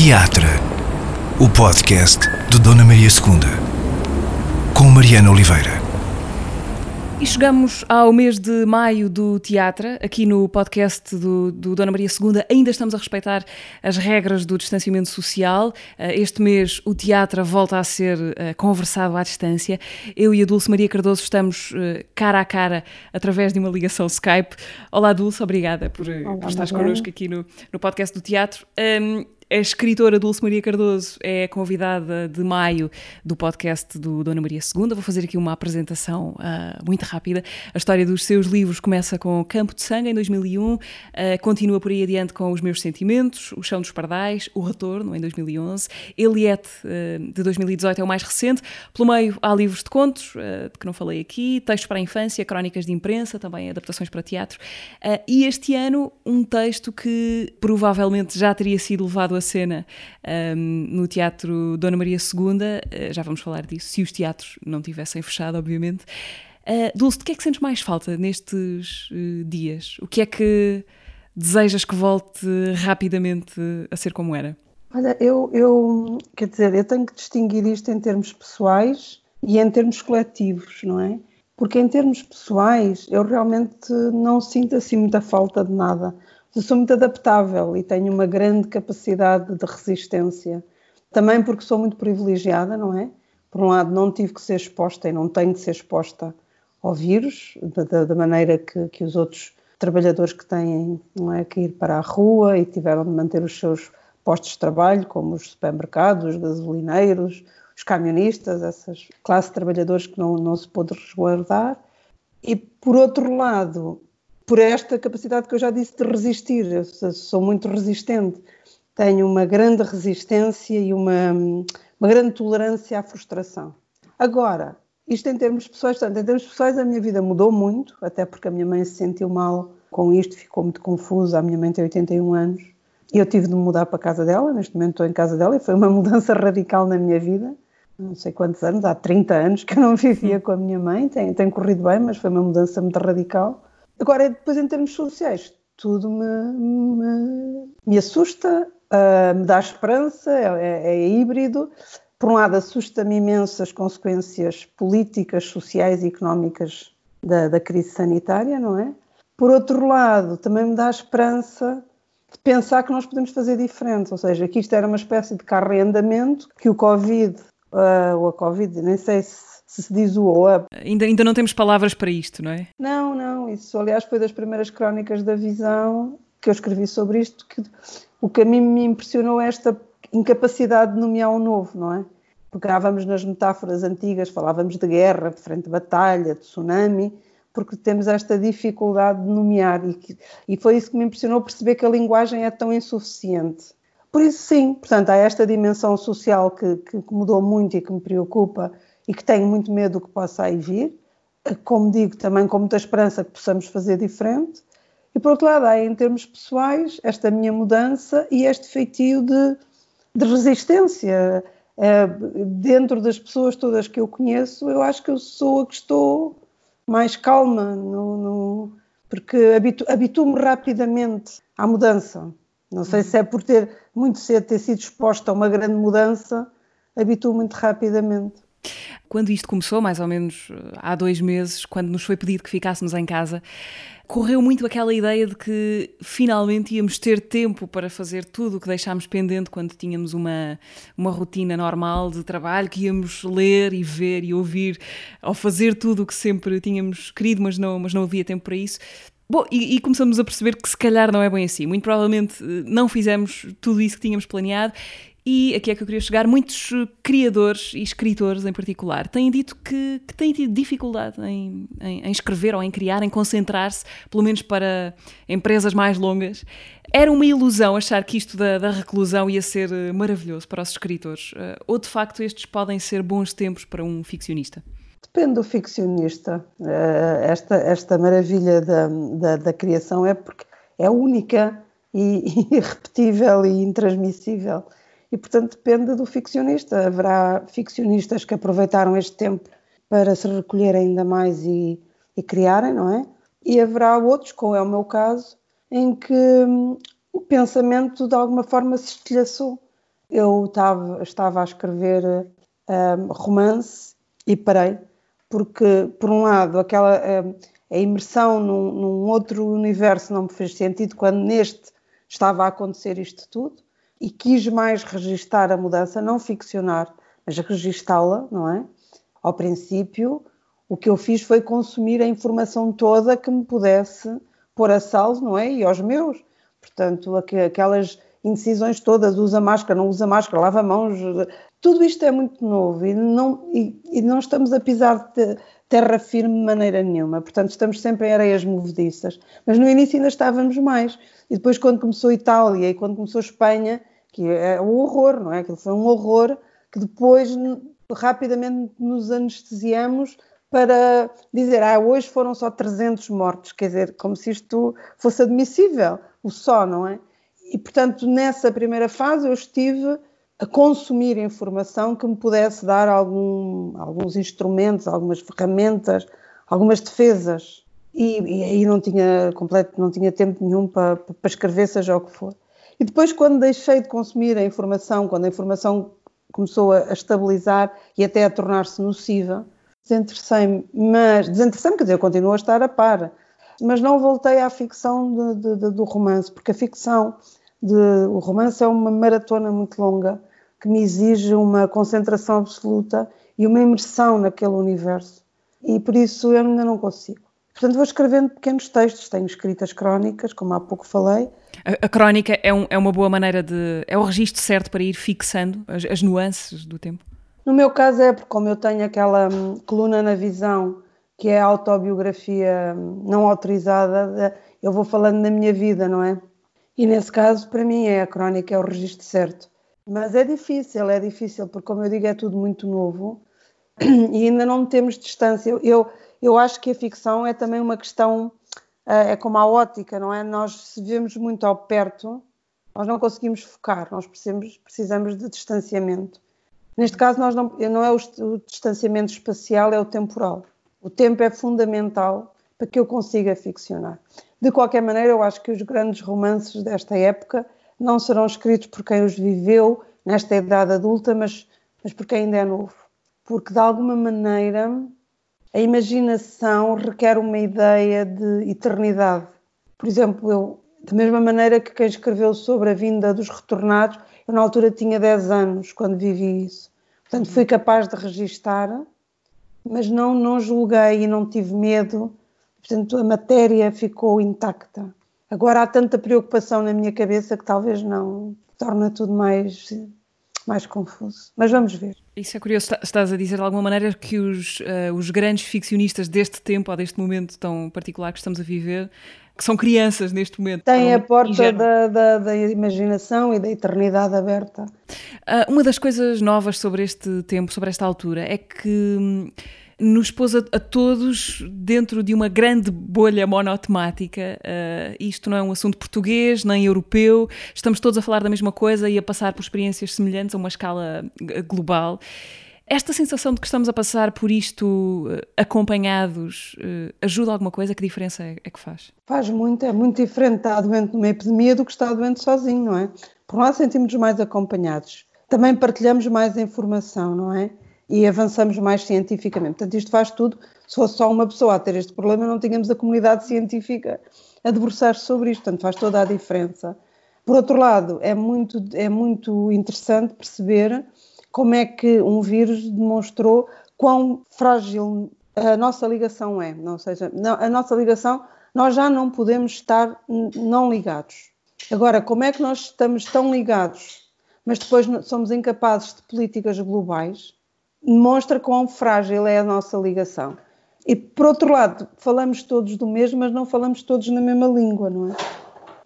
Teatro, o podcast de Dona Maria II, com Mariana Oliveira. E chegamos ao mês de maio do teatro. Aqui no podcast do, do, Dona Maria II ainda estamos a respeitar as regras do distanciamento social. Eh, este mês o teatro volta a ser eh, conversado à distância. Eu e a Dulce Maria Cardoso estamos eh, cara a cara através de uma ligação Skype. Olá Dulce, obrigada por, Olá, por estares connosco aqui no, no podcast do teatro. Um, a escritora Dulce Maria Cardoso é convidada de maio do podcast do Dona Maria II. Vou fazer aqui uma apresentação uh, muito rápida. A história dos seus livros começa com Campo de Sangue, em 2001, uh, ah, continua por aí adiante com Os Meus Sentimentos, O Chão dos Pardais, O Retorno, em 2011, Eliette, uh, de 2018, é o mais recente. Pelo meio há livros de contos, de que não falei aqui, textos para a infância, crónicas de imprensa, também adaptações para teatro. e este ano, um texto que provavelmente já teria sido levado a cena um, no Teatro Dona Maria II, uh, já vamos falar disso, se os teatros não tivessem fechado, obviamente. Uh, Dulce, de que é que sentes mais falta nestes uh, dias? O que é que desejas que volte rapidamente a ser como era? Olha, eu, eu, quer dizer, eu tenho que distinguir isto em termos pessoais e em termos coletivos, não é? Porque em termos pessoais eu realmente não sinto assim muita falta de nada. Sou muito adaptável e tenho uma grande capacidade de resistência. Também porque sou muito privilegiada, não é? Por um lado, não tive que ser exposta e não tenho que ser exposta ao vírus, da, da maneira que, que, os outros trabalhadores que têm não é, que ir para a rua e tiveram de manter os seus postos de trabalho, como os supermercados, os gasolineiros, os camionistas, essas classes de trabalhadores que não, não se pôde resguardar. E, por outro lado, por esta capacidade que eu já disse de resistir. Eu sou muito resistente, tenho uma grande resistência e uma, uma grande tolerância à frustração. Agora, isto em termos pessoais, portanto, em termos pessoais a minha vida mudou muito, até porque a minha mãe se sentiu mal com isto, ficou muito confusa. A minha mãe tem 81 anos e eu tive de mudar para a casa dela. Neste momento estou em casa dela e foi uma mudança radical na minha vida. Não sei quantos anos, há 30 anos que eu não vivia com a minha mãe. Tem, tem corrido bem, mas foi uma mudança muito radical. Agora, depois em termos sociais, tudo me, me, me assusta, uh, me dá esperança, é, é, é híbrido. Por um lado, assusta-me imenso as consequências políticas, sociais e económicas da, da crise sanitária, não é? Por outro lado, também me dá esperança de pensar que nós podemos fazer diferente, ou seja, que isto era uma espécie de carro que o Covid, uh, ou a Covid, nem sei se se se diz o OA. Ainda, ainda não temos palavras para isto, não é? Não, não. Isso, aliás, foi das primeiras crónicas da visão que eu escrevi sobre isto, que o que a mim me impressionou é esta incapacidade de nomear um novo, não é? Pegávamos nas metáforas antigas, falávamos de guerra, de frente de batalha, de tsunami, porque temos esta dificuldade de nomear e, que, e foi isso que me impressionou perceber que a linguagem é tão insuficiente. Por isso, sim, portanto, há esta dimensão social que, que mudou muito e que me preocupa e que tenho muito medo do que possa aí vir. Como digo, também com muita esperança que possamos fazer diferente. E por outro lado, há em termos pessoais esta minha mudança e este feitio de, de resistência. É, dentro das pessoas todas que eu conheço, eu acho que eu sou a que estou mais calma, no, no, porque habituo-me habituo rapidamente à mudança. Não sei se é por ter muito cedo ter sido exposta a uma grande mudança, habituo muito rapidamente. Quando isto começou, mais ou menos eh, há dois meses, quando nos foi pedido que ficássemos em casa, correu muito aquela ideia de que finalmente íamos ter tempo para fazer tudo o que deixámos pendente quando tínhamos uma, uma rotina normal de trabalho, que íamos ler e ver e ouvir, ou fazer tudo o que sempre tínhamos querido, mas não, mas não havia tempo para isso. Bom, e, e, começamos a perceber que se calhar não é bem assim. Muito provavelmente eh, não fizemos tudo isso que tínhamos planeado e aqui é que eu queria chegar, muitos criadores e escritores em particular têm dito que, que têm tido dificuldade em, em, em escrever ou em criar, em concentrar-se, pelo menos para empresas mais longas. Era uma ilusão achar que isto da, da reclusão ia ser eh, maravilhoso para os escritores? Uh, ou de facto estes podem ser bons tempos para um ficcionista? Depende do ficcionista. Esta, esta maravilha da, da, da, criação é porque é única e irrepetível e intransmissível e, portanto, depende do ficcionista. Haverá ficcionistas que aproveitaram este tempo para se recolher ainda mais e, e criarem, não é? E haverá outros, como é o meu caso, em que hum, o pensamento de alguma forma se estilhaçou. eu estava, estava a escrever um, romance e parei, porque, por um lado, aquela, um, a imersão num, num, outro universo não me fez sentido quando neste estava a acontecer isto tudo e quis mais registar a mudança, não ficcionar, mas registá-la, não é? Ao princípio, o que eu fiz foi consumir a informação toda que me pudesse pôr a salvo, não é? E aos meus. Portanto, aquelas indecisões todas, usa máscara, não usa máscara, lava mãos, tudo isto é muito novo e não, e, e não estamos a pisar de terra firme de maneira nenhuma, portanto estamos sempre em areias movediças, mas no início ainda estávamos mais, e depois quando começou Itália e quando começou Espanha, que é um horror, não é? Aquilo foi um horror que depois rapidamente nos anestesiamos para dizer, ah, hoje foram só 300 mortos, quer dizer, como se isto fosse admissível, o só, não é? E, portanto, nessa primeira fase eu estive a consumir informação que me pudesse dar algum, alguns instrumentos, algumas ferramentas, algumas defesas. E, e, aí não tinha completo, não tinha tempo nenhum para, para escrever, seja o que for. E depois, quando deixei de consumir a informação, quando a informação começou a, a estabilizar e até a tornar-se nociva, desinteressei-me, mas desinteressei-me, quer dizer, eu continuo a estar a par, mas não voltei à ficção de, de, de, do romance, porque a ficção o romance é uma maratona muito longa que me exige uma concentração absoluta e uma imersão naquele universo. E por isso eu ainda não consigo. Portanto, vou escrevendo pequenos textos, tenho escritas crónicas, como há pouco falei. A, a crónica é, um, é, uma boa maneira de. é o registro certo para ir fixando as, as nuances do tempo? No meu caso é porque, como eu tenho aquela hum, coluna na visão, que é a autobiografia hum, não autorizada, eu vou falando da minha vida, não é? E nesse caso, para mim, é a crónica, é o registro certo. Mas é difícil, é difícil, porque, como eu digo, é tudo muito novo e ainda não temos distância. Eu, eu acho que a ficção é também uma questão, eh, é como a ótica, não é? Nós, se vemos muito ao perto, nós não conseguimos focar, nós precisamos, precisamos de distanciamento. Neste caso, nós não, não é o, o distanciamento espacial, é o temporal. O tempo é fundamental para que eu consiga ficcionar. De qualquer maneira, eu acho que os grandes romances desta época não serão escritos por quem os viveu nesta idade adulta, mas, mas por quem ainda é novo. Porque, de alguma maneira, a imaginação requer uma ideia de eternidade. Por exemplo, eu, da mesma maneira que quem escreveu sobre a vinda dos retornados, eu na altura tinha 10 anos quando vivi isso. Portanto, fui capaz de registar, mas não, não julguei e não tive medo Portanto, a matéria ficou intacta. Agora há tanta preocupação na minha cabeça que talvez não torna tudo mais mais confuso. Mas vamos ver. Isso é curioso. Estás a dizer de alguma maneira que os, uh, os grandes ficcionistas deste tempo ou deste momento tão particular que estamos a viver, que são crianças neste momento. Têm a porta da, da, da, imaginação e da eternidade aberta. Uh, uma das coisas novas sobre este tempo, sobre esta altura, é que. Nos pôs a, a, todos dentro de uma grande bolha monotemática. Uh, isto não é um assunto português nem europeu, estamos todos a falar da mesma coisa e a passar por experiências semelhantes a uma escala global. Esta sensação de que estamos a passar por isto uh, acompanhados ajuda alguma coisa? Que diferença é, é, que faz? Faz muito, é muito diferente estar doente numa epidemia do que estar doente sozinho, não é? Por lá sentimos mais acompanhados. Também partilhamos mais informação, não é? E avançamos mais cientificamente. Portanto, isto faz tudo. Se fosse só uma pessoa a ter este problema, não tínhamos a comunidade científica a debruçar-se sobre isto. Portanto, faz toda a diferença. Por outro lado, é muito, é muito interessante perceber como é que um vírus demonstrou quão frágil a nossa ligação é. Ou seja, a nossa ligação, nós já não podemos estar não ligados. Agora, como é que nós estamos tão ligados, mas depois somos incapazes de políticas globais? Demonstra quão frágil é a nossa ligação. E por outro lado, falamos todos do mesmo, mas não falamos todos na mesma língua, não é?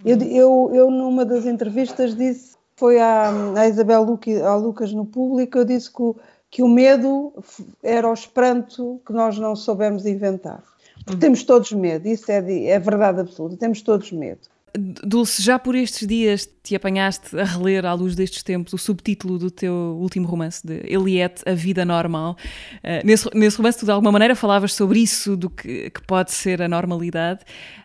Eu, eu, eu numa das entrevistas disse, foi à, à Isabel Luque, ao Lucas no público, eu disse que o, que o medo era o esperanto que nós não soubemos inventar. Porque temos todos medo, isso é, é verdade absoluta, temos todos medo. Dulce, já por estes dias te apanhaste a reler à luz destes tempos o subtítulo do teu último romance, de Eliette, A Vida Normal. Uh, nesse, nesse, romance, tu de alguma maneira falavas sobre isso, do que, que pode ser a normalidade.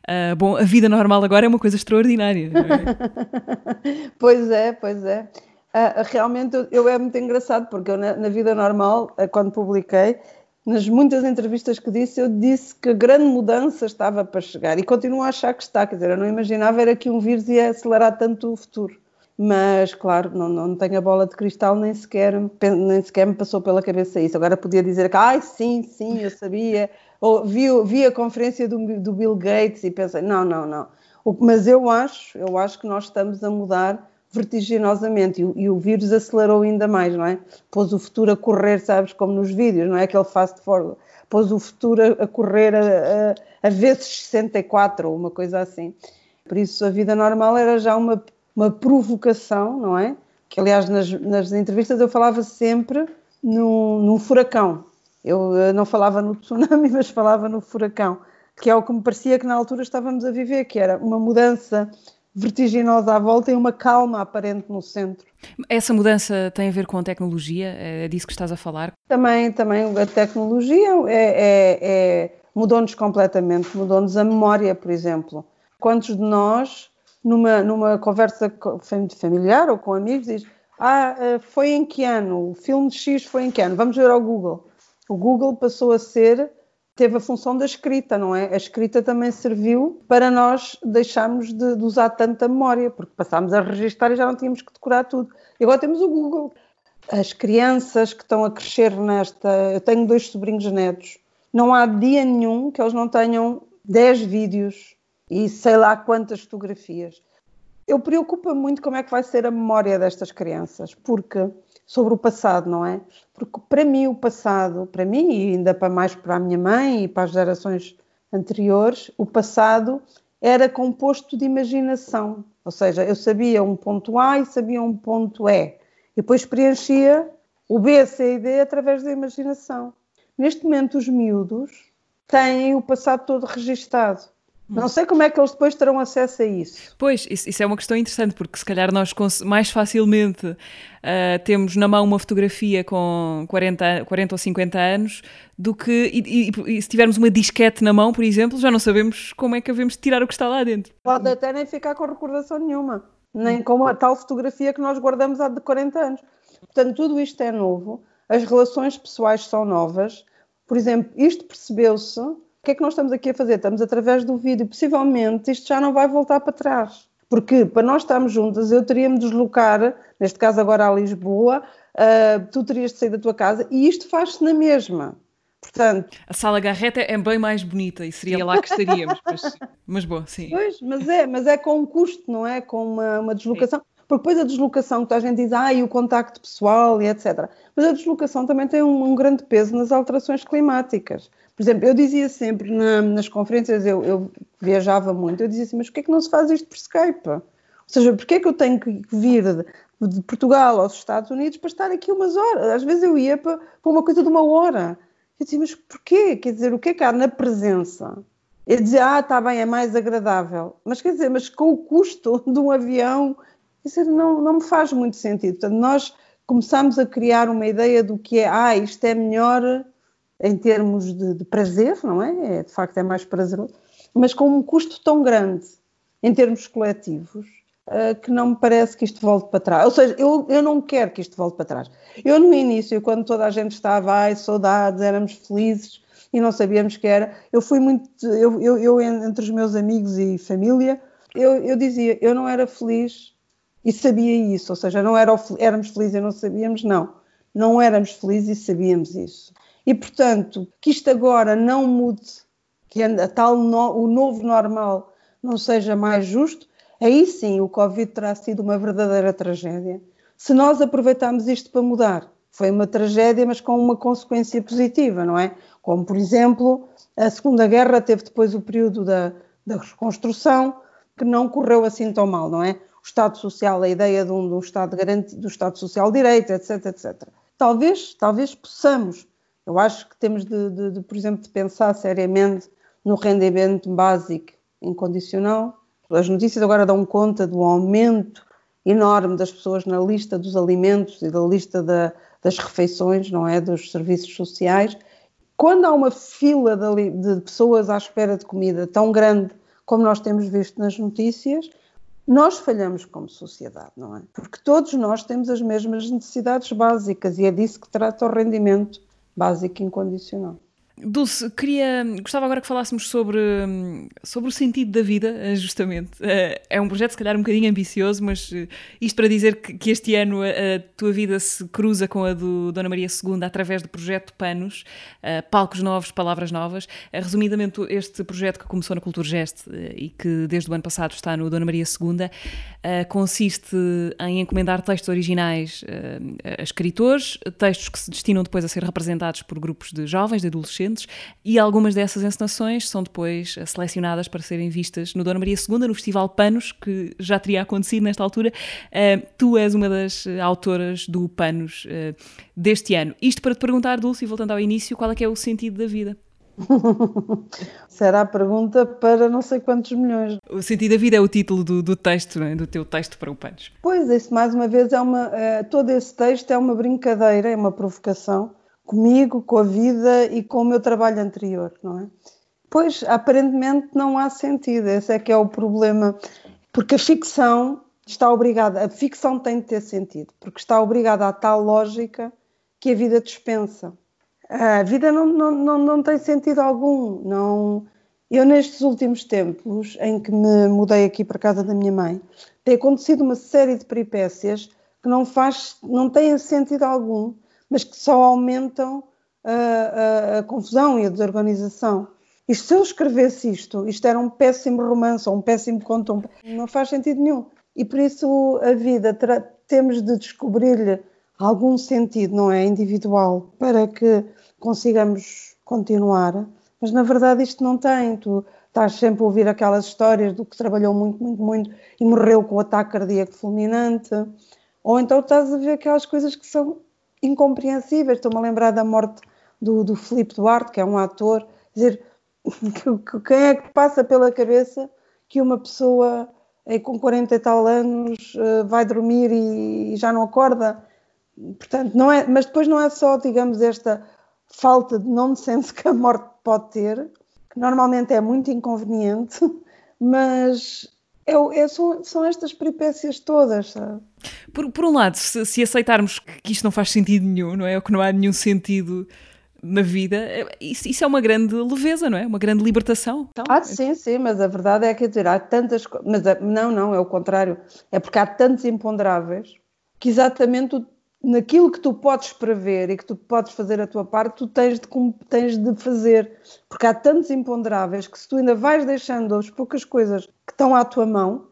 Uh, bom, a vida normal agora é uma coisa extraordinária. É? pois é, pois é. Uh, realmente eu, eu, é muito engraçado porque eu na, na vida normal, quando publiquei, nas muitas entrevistas que disse, eu disse que a grande mudança estava para chegar e continuo a achar que está, quer dizer, eu não imaginava era que um vírus ia acelerar tanto o futuro. Mas, claro, não, não tenho a bola de cristal, nem sequer, nem sequer me passou pela cabeça isso. Agora podia dizer que, ai, sim, sim, eu sabia, ou vi, vi a conferência do, do Bill Gates e pensei, não, não, não. Mas eu acho, eu acho que nós estamos a mudar vertiginosamente e o, e o, vírus acelerou ainda mais, não é? Pôs o futuro a correr, sabes, como nos vídeos, não é? Aquele fast forward. Pôs o futuro a, a correr a, a, a, vezes 64 ou uma coisa assim. Por isso a vida normal era já uma, uma provocação, não é? Que aliás nas, nas entrevistas eu falava sempre num, num furacão. Eu, eu não falava no tsunami, mas falava no furacão, que é o que me parecia que na altura estávamos a viver, que era uma mudança vertiginosa à volta e uma calma aparente no centro. Essa mudança tem a ver com a tecnologia? É disso que estás a falar? Também, também a tecnologia é, é, é mudou-nos completamente, mudou-nos a memória, por exemplo. Quantos de nós, numa, numa conversa familiar ou com amigos, diz ah, eh, foi em que ano? O filme X foi em que ano? Vamos ver ao Google. O Google passou a ser teve a função da escrita, não é? A escrita também serviu para nós deixarmos de, de usar tanta memória, porque passámos a registrar e já não tínhamos que decorar tudo. E agora temos o Google. As crianças que estão a crescer nesta. Eu tenho dois sobrinhos netos. Não há dia nenhum que eles não tenham 10 vídeos e sei lá quantas fotografias. Eu preocupo muito como é que vai ser a memória destas crianças, porque sobre o passado, não é? Porque para mim o passado, para mim e ainda para mais para a minha mãe e para as gerações anteriores, o passado era composto de imaginação. Ou seja, eu sabia um ponto A e sabia um ponto E. E depois preenchia o B, C e D através da imaginação. Neste momento, os miúdos têm o passado todo registado. Não sei como é que eles depois terão acesso a isso. Pois, isso, isso é uma questão interessante, porque se calhar nós mais facilmente uh, temos na mão uma fotografia com 40, 40 ou 50 anos do que. E, e, e, se tivermos uma disquete na mão, por exemplo, já não sabemos como é que devemos tirar o que está lá dentro. Pode até nem ficar com recordação nenhuma, nem com a tal fotografia que nós guardamos há de 40 anos. Portanto, tudo isto é novo, as relações pessoais são novas. Por exemplo, isto percebeu-se que é que nós estamos aqui a fazer? Estamos através do vídeo. Possivelmente isto já não vai voltar para trás. Porque para nós estarmos juntas, eu teria me deslocar, neste caso agora a Lisboa, uh, tu terias de sair da tua casa e isto faz-se na mesma. Portanto, a sala garreta é bem mais bonita e seria lá que estaríamos, mas, mas boa, sim. Pois, mas é, mas é com um custo, não é? Com uma, uma deslocação. Sim. Porque depois a deslocação, que a gente diz, ah, e o contacto pessoal e etc. Mas a deslocação também tem um, um grande peso nas alterações climáticas. Por exemplo, eu dizia sempre na, nas conferências, eu, eu, viajava muito, eu dizia assim, mas porquê é que não se faz isto por Skype? Ou seja, porquê é que eu tenho que vir de, de, Portugal aos Estados Unidos para estar aqui umas horas? Às vezes eu ia para, para uma coisa de uma hora. Eu dizia, mas porquê? Quer dizer, o que é que há na presença? Eu dizia, ah, está bem, é mais agradável. Mas quer dizer, mas com o custo de um avião, dizer, não, não me faz muito sentido. Portanto, nós começamos a criar uma ideia do que é, ah, isto é melhor em termos de, de prazer, não é? é? De facto, é mais prazeroso, mas com um custo tão grande em termos coletivos uh, que não me parece que isto volte para trás. Ou seja, eu, eu não quero que isto volte para trás. Eu, no início, quando toda a gente estava, ai, saudades, éramos felizes e não sabíamos que era, eu fui muito, eu, eu, eu entre os meus amigos e família, eu, eu dizia, eu não era feliz e sabia isso, ou seja, não era, éramos felizes e não sabíamos, não. Não éramos felizes e sabíamos isso. E, portanto, que isto agora não mude, que a tal no, o novo normal não seja mais justo, aí sim o Covid terá sido uma verdadeira tragédia. Se nós aproveitarmos isto para mudar, foi uma tragédia, mas com uma consequência positiva, não é? Como, por exemplo, a Segunda Guerra teve depois o período da, da reconstrução, que não correu assim tão mal, não é? O Estado Social, a ideia de um, de um Estado garantido, do Estado Social Direito, etc, etc. Talvez, talvez possamos eu acho que temos de, de, de, por exemplo, de pensar seriamente no rendimento básico incondicional. As notícias agora dão conta do aumento enorme das pessoas na lista dos alimentos e da lista da, das refeições, não é, dos serviços sociais. Quando há uma fila de, de pessoas à espera de comida tão grande como nós temos visto nas notícias, nós falhamos como sociedade, não é? Porque todos nós temos as mesmas necessidades básicas e é disso que trata o rendimento básico incondicional. Dulce, queria, gostava agora que falássemos sobre, sobre o sentido da vida, eh, justamente. Eh, é um projeto, se calhar, um bocadinho ambicioso, mas eh, isto para dizer que, este ano a tua vida se cruza com a do Dona Maria II através do projeto Panos, Palcos Novos, Palavras Novas. Resumidamente, este projeto que começou na Cultura Geste e que desde o ano passado está no Dona Maria II, consiste em encomendar textos originais a escritores, textos que se destinam depois a ser representados por grupos de jovens, de adolescentes e algumas dessas encenações são depois selecionadas para serem vistas no Dona Maria II, no Festival Panos, que já teria acontecido nesta altura. Uh, tu és uma das autoras do Panos uh, deste ano. Isto para te perguntar, Dulce, e voltando ao início, qual é que é o sentido da vida? Será a pergunta para não sei quantos milhões. O sentido da vida é o título do, do texto, é? do teu texto para o Panos. Pois, isso mais uma vez é uma. É, todo esse texto é uma brincadeira, é uma provocação comigo, com a vida e com o meu trabalho anterior, não é? Pois, aparentemente não há sentido, esse é que é o problema, porque a ficção está obrigada, a ficção tem de ter sentido, porque está obrigada a tal lógica que a vida dispensa. A vida não, não, não, não tem sentido algum, não... Eu, nestes últimos tempos, em que me mudei aqui para casa da minha mãe, tem acontecido uma série de peripécias que não, faz, não têm sentido algum mas que só aumentam a, a, a confusão e a desorganização. Isto, se eu escrevesse isto, isto era um péssimo romance ou um péssimo conto, um... não faz sentido nenhum. E por isso a vida temos de descobrir-lhe algum sentido, não é? Individual, para que consigamos continuar. Mas na verdade isto não tem. Tu estás sempre a ouvir aquelas histórias do que trabalhou muito, muito, muito e morreu com o ataque cardíaco fulminante. Ou então estás a ver aquelas coisas que são incompreensíveis. Estou-me a lembrar da morte do, do Filipe Duarte, que é um ator. dizer, quem é que passa pela cabeça que uma pessoa com 40 e tal anos eh, vai dormir e, já não acorda? Portanto, não é, mas depois não é só, digamos, esta falta de nonsense que a morte pode ter, que normalmente é muito inconveniente, mas são, são estas peripécias todas, sabe? Por, por um lado, se, se, aceitarmos que isto não faz sentido nenhum, não é? Ou que não há nenhum sentido na vida, é, isso, isso é uma grande leveza, não é? Uma grande libertação. Então, ah, sim, sim, mas a verdade é que dizer, há tantas mas não, não, é o contrário. É porque há tantos imponderáveis que exatamente o, naquilo que tu podes prever e que tu podes fazer a tua parte, tu tens de, tens de fazer. Porque há tantos imponderáveis que se tu ainda vais deixando as poucas coisas que estão à tua mão,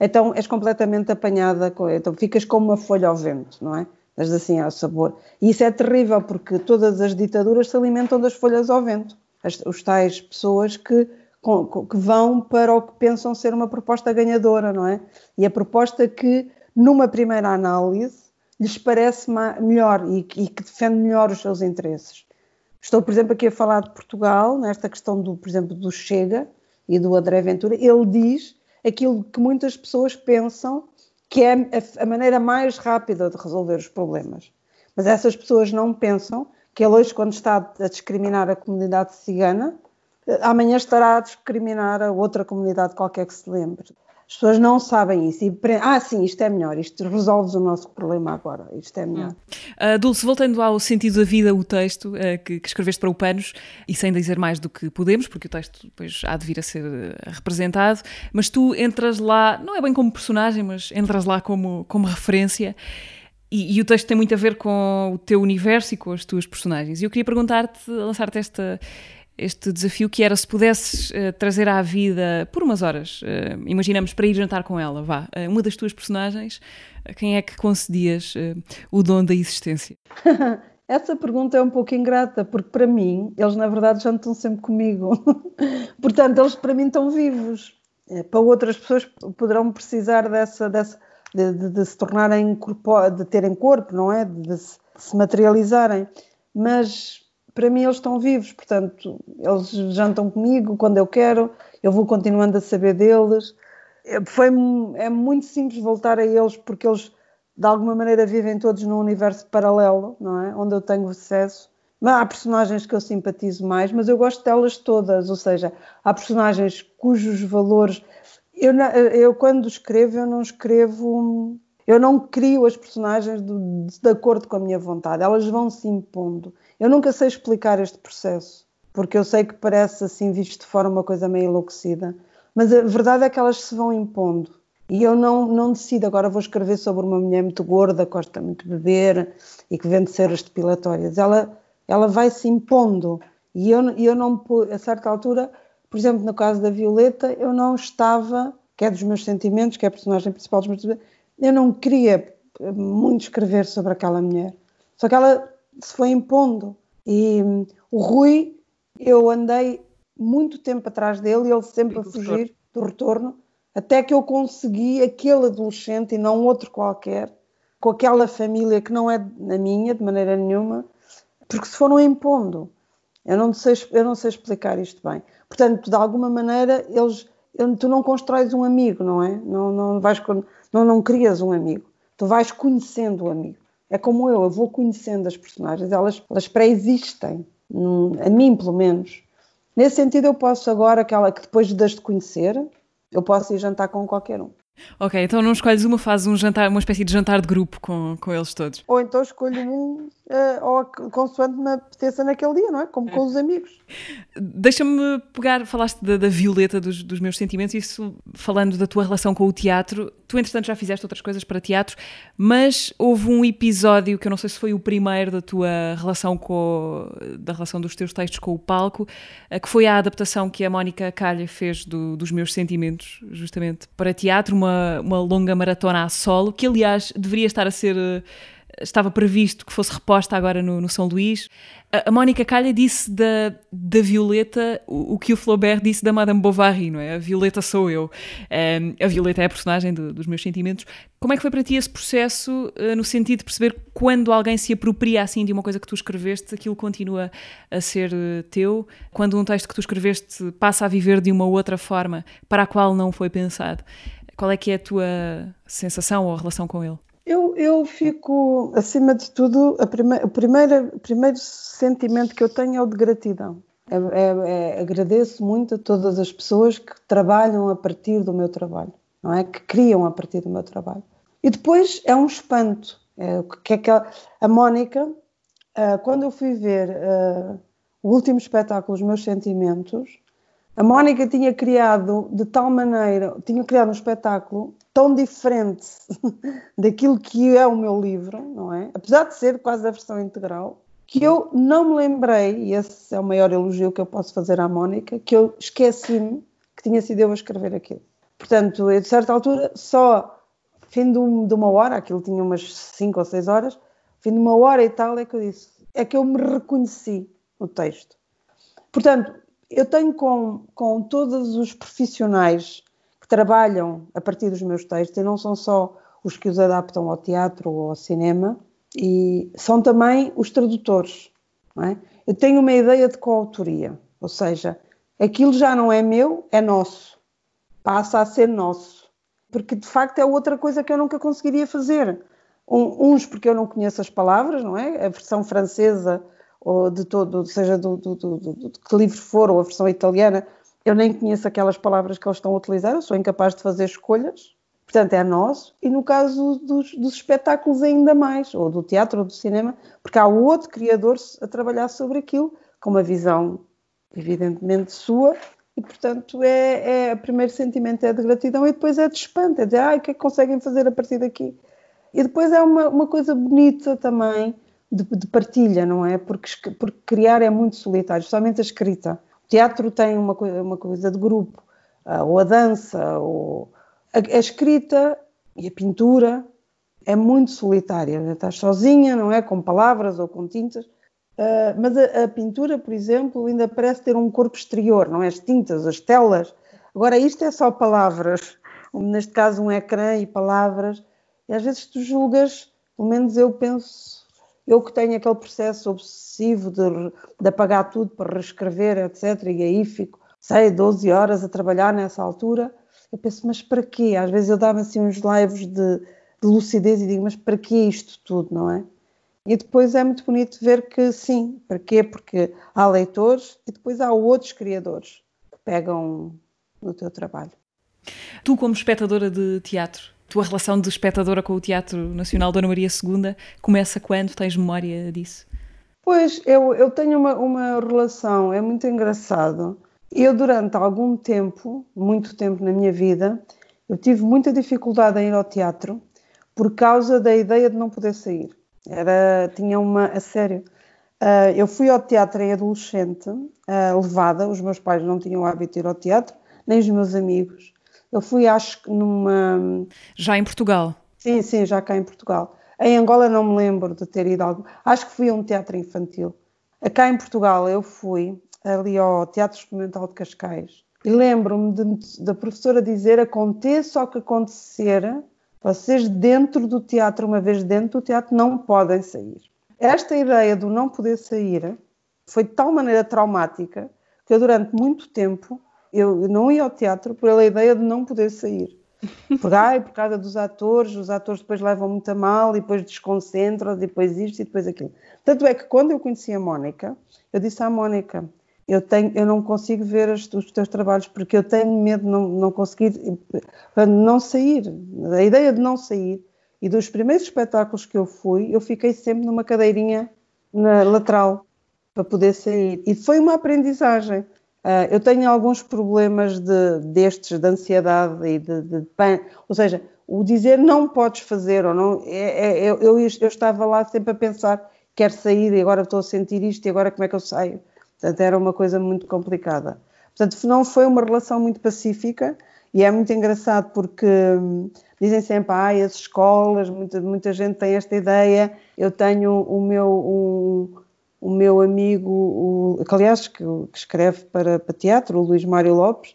então és completamente apanhada, com, então ficas como uma folha ao vento, não é? Mas assim ao sabor. E isso é terrível porque todas as ditaduras se alimentam das folhas ao vento. As, os tais pessoas que, com, que vão para o que pensam ser uma proposta ganhadora, não é? E a proposta que, numa primeira análise, lhes parece melhor e, e que defende melhor os seus interesses. Estou, por exemplo, aqui a falar de Portugal, nesta questão do, por exemplo, do Chega e do André Ventura. Ele diz aquilo que muitas pessoas pensam que é a, a maneira mais rápida de resolver os problemas. Mas essas pessoas não pensam que ele hoje, quando está a discriminar a comunidade cigana, amanhã estará a discriminar a outra comunidade qualquer que se lembre. As pessoas não sabem isso. E, ah, sim, isto é melhor, isto resolve o nosso problema agora, isto é melhor. Uh, Dulce, voltando ao sentido da vida, o texto uh, que, que, escreveste para o Panos, e sem dizer mais do que podemos, porque o texto depois há de vir a ser uh, representado, mas tu entras lá, não é bem como personagem, mas entras lá como, como referência. E, e, o texto tem muito a ver com o teu universo e com as tuas personagens. E eu queria perguntar-te, lançar-te esta, este desafio que era se pudesses uh, trazer à vida por umas horas, uh, imaginamos para ir jantar com ela, vá, uh, uma das tuas personagens, quem é que concedias o dom da existência? Essa pergunta é um pouco ingrata, porque para mim, eles na verdade jantam sempre comigo. Portanto, eles para mim estão vivos. Para outras pessoas poderão precisar dessa, dessa de, de, de se tornarem corpo, de terem corpo, não é? De, de se materializarem. Mas para mim eles estão vivos, portanto, eles jantam comigo quando eu quero, eu vou continuando a saber deles. É, foi, é muito simples voltar a eles porque eles de alguma maneira vivem todos num universo paralelo, não é? Onde eu tenho acesso. Mas há personagens que eu simpatizo mais, mas eu gosto delas todas, ou seja, há personagens cujos valores Eu, eu, quando escrevo, eu não escrevo. Eu não crio as personagens de, de acordo com a minha vontade, elas vão se impondo. Eu nunca sei explicar este processo, porque eu sei que parece assim, visto de fora, uma coisa meio enlouquecida, mas a verdade é que elas se vão impondo. E eu não, não decido, agora vou escrever sobre uma mulher muito gorda, gosta muito de beber e que vende ceras depilatórias. Ela, ela vai se impondo. E eu, eu não, a certa altura, por exemplo, no caso da Violeta, eu não estava, que é dos meus sentimentos, que é a personagem principal dos meus sentimentos, eu não queria muito escrever sobre aquela mulher. Só que ela se foi impondo. E hum, o Rui, eu andei muito tempo atrás dele e ele sempre a fugir do retorno até que eu consegui aquele adolescente e não outro qualquer, com aquela família que não é a minha de maneira nenhuma, porque se foram impondo. Eu não sei, eu não sei explicar isto bem. Portanto, de alguma maneira, eles, tu não constróis um amigo, não é? Não, não, vais, não, não crias um amigo. Tu vais conhecendo o amigo. É como eu, eu vou conhecendo as personagens, elas, elas pré-existem, a mim pelo menos. Nesse sentido, eu posso agora, aquela que depois de as de conhecer, eu posso ir jantar com qualquer um. Ok, então não escolhes uma, fazes um jantar, uma espécie de jantar de grupo com, com eles todos. Ou então escolho um, uh, ou consoante me apeteça naquele dia, não é? Como com os amigos. Deixa-me pegar, falaste da, da Violeta, dos, dos, meus sentimentos, isso falando da tua relação com o teatro. Tu, entretanto, já fizeste outras coisas para teatro, mas houve um episódio que eu não sei se foi o primeiro da tua relação com da relação dos teus textos com o palco, uh, que foi a adaptação que a Mónica Calha fez do, dos meus sentimentos, justamente para teatro, uma uma, uma longa maratona a solo, que aliás deveria estar a ser. Eh, estava previsto que fosse reposta agora no, no São Luís. A, a Mónica Calha disse da, da Violeta o, o, que o Flaubert disse da Madame Bovary, não é? A Violeta sou eu. Um, a Violeta é a personagem do, dos meus sentimentos. Como é que foi para ti esse processo, uh, no sentido de perceber quando alguém se apropria assim de uma coisa que tu escreveste, aquilo continua a ser uh, teu? Quando um texto que tu escreveste passa a viver de uma outra forma para a qual não foi pensado? Qual é que é a tua sensação ou relação com ele? Eu, eu fico, acima de tudo, prime, o, primeiro, primeiro sentimento que eu tenho é o de gratidão. É, é, é, agradeço muito a todas as pessoas que trabalham a partir do meu trabalho, não é? Que criam a partir do meu trabalho. E depois é um espanto. É, que é que a, a Mónica, uh, quando eu fui ver uh, o último espetáculo, Os Meus Sentimentos, a Mónica tinha criado de tal maneira, tinha criado um espetáculo tão diferente daquilo que é o meu livro, não é? Apesar de ser quase a versão integral, que eu não me lembrei, e esse é o maior elogio que eu posso fazer à Mónica, que eu esqueci-me que tinha sido eu a escrever aquilo. Portanto, eu, de certa altura, só fim de, um, de uma hora, aquilo tinha umas 5 ou 6 horas, fim de uma hora e tal, é que eu disse, é que eu me reconheci no texto. Portanto, eu tenho com, com todos os profissionais que trabalham a partir dos meus textos, e não são só os que os adaptam ao teatro ou ao cinema, e são também os tradutores. É? Eu tenho uma ideia de coautoria, ou seja, aquilo já não é meu, é nosso, passa a ser nosso, porque de facto é outra coisa que eu nunca conseguiria fazer. Um, uns porque eu não conheço as palavras, não é? A versão francesa ou de todo, seja do, do, do, do, que livro for, ou a versão italiana, eu nem conheço aquelas palavras que eles estão a utilizar, eu sou incapaz de fazer escolhas, portanto é nosso, e no caso dos, dos espetáculos ainda mais, ou do teatro ou do cinema, porque há outro criador a trabalhar sobre aquilo, com uma visão evidentemente sua, e portanto é, é o primeiro sentimento é de gratidão e depois é de espanto, é dizer, ah, o que é que conseguem fazer a partir daqui? E depois é uma, uma coisa bonita também, de, de, partilha, não é? Porque, porque criar é muito solitário, especialmente a escrita. O teatro tem uma, uma coisa de grupo, uh, ou a dança, ou a, a, escrita e a pintura é muito solitária. Estás sozinha, não é? Com palavras ou com tintas. Uh, mas a, a, pintura, por exemplo, ainda parece ter um corpo exterior, não é? As tintas, as telas. Agora, isto é só palavras, neste caso, um ecrã e palavras. E às vezes tu julgas, pelo menos eu penso eu que tenho aquele processo obsessivo de, de apagar tudo para reescrever, etc., e aí fico, sei, 12 horas a trabalhar nessa altura, eu penso, mas para quê? Às vezes eu dava assim uns lives de, de lucidez e digo, mas para que isto tudo, não é? E depois é muito bonito ver que sim, para quê? Porque há leitores e depois há outros criadores que pegam no teu trabalho. Tu, como espectadora de teatro, tua relação de espectadora com o Teatro Nacional Dona Maria II começa quando? Tens memória disso? Pois, eu, eu tenho uma, uma relação, é muito engraçado. Eu, durante algum tempo, muito tempo na minha vida, eu tive muita dificuldade em ir ao teatro por causa da ideia de não poder sair. Era, tinha uma, a sério. Uh, eu fui ao teatro em adolescente, uh, levada, os meus pais não tinham hábito de ir ao teatro, nem os meus amigos. Eu fui, acho que numa. Já em Portugal? Sim, sim, já cá em Portugal. Em Angola não me lembro de ter ido a algum. Acho que fui a um teatro infantil. Cá em Portugal eu fui ali ao Teatro Experimental de Cascais e lembro-me da professora dizer: aconteça o que acontecer, vocês dentro do teatro, uma vez dentro do teatro, não podem sair. Esta ideia do não poder sair foi de tal maneira traumática que eu, durante muito tempo, eu não ia ao teatro pela ideia de não poder sair. Por, ai, por causa dos atores, os atores depois levam muito a mal e depois desconcentram, depois isto e depois aquilo. Tanto é que quando eu conheci a Mónica, eu disse à Mónica: eu, tenho, eu não consigo ver os, os teus trabalhos porque eu tenho medo de não, não conseguir, de não sair. A ideia de não sair. E dos primeiros espetáculos que eu fui, eu fiquei sempre numa cadeirinha na lateral para poder sair. E foi uma aprendizagem. Uh, eu tenho alguns problemas de, destes, de ansiedade e de, de, de ou seja, o dizer não podes fazer ou não, é, é, eu, eu, eu, estava lá sempre a pensar, quero sair e agora estou a sentir isto e agora como é que eu saio? Portanto, era uma coisa muito complicada. Portanto, não foi uma relação muito pacífica e é muito engraçado porque hum, dizem sempre, ah, as escolas, muita, muita gente tem esta ideia, eu tenho o meu... Um, o meu amigo, o, que aliás que, que escreve para, para, teatro, o Luís Mário Lopes,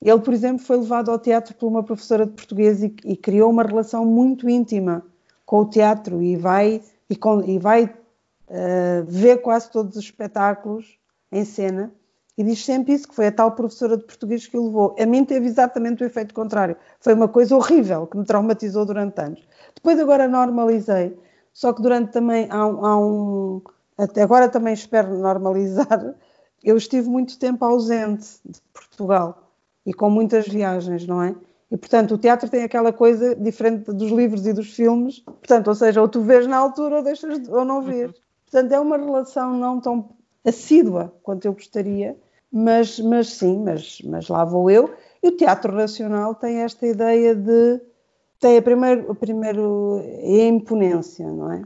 ele, por exemplo, foi levado ao teatro por uma professora de português e, e criou uma relação muito íntima com o teatro e vai, e, com, e vai uh, ver quase todos os espetáculos em cena e diz sempre isso, que foi a tal professora de português que o levou. A mim teve exatamente o efeito contrário. Foi uma coisa horrível, que me traumatizou durante anos. Depois agora normalizei, só que durante também há, há um até agora também espero normalizar. Eu estive muito tempo ausente de Portugal e com muitas viagens, não é? E portanto o teatro tem aquela coisa diferente dos livros e dos filmes, portanto, ou seja, ou tu vês na altura ou deixas ou não vês. Portanto, é uma relação não tão assídua quanto eu gostaria, mas, mas sim, mas, mas lá vou eu. E o Teatro Nacional tem esta ideia de tem a primeiro, a primeiro é a imponência, não é?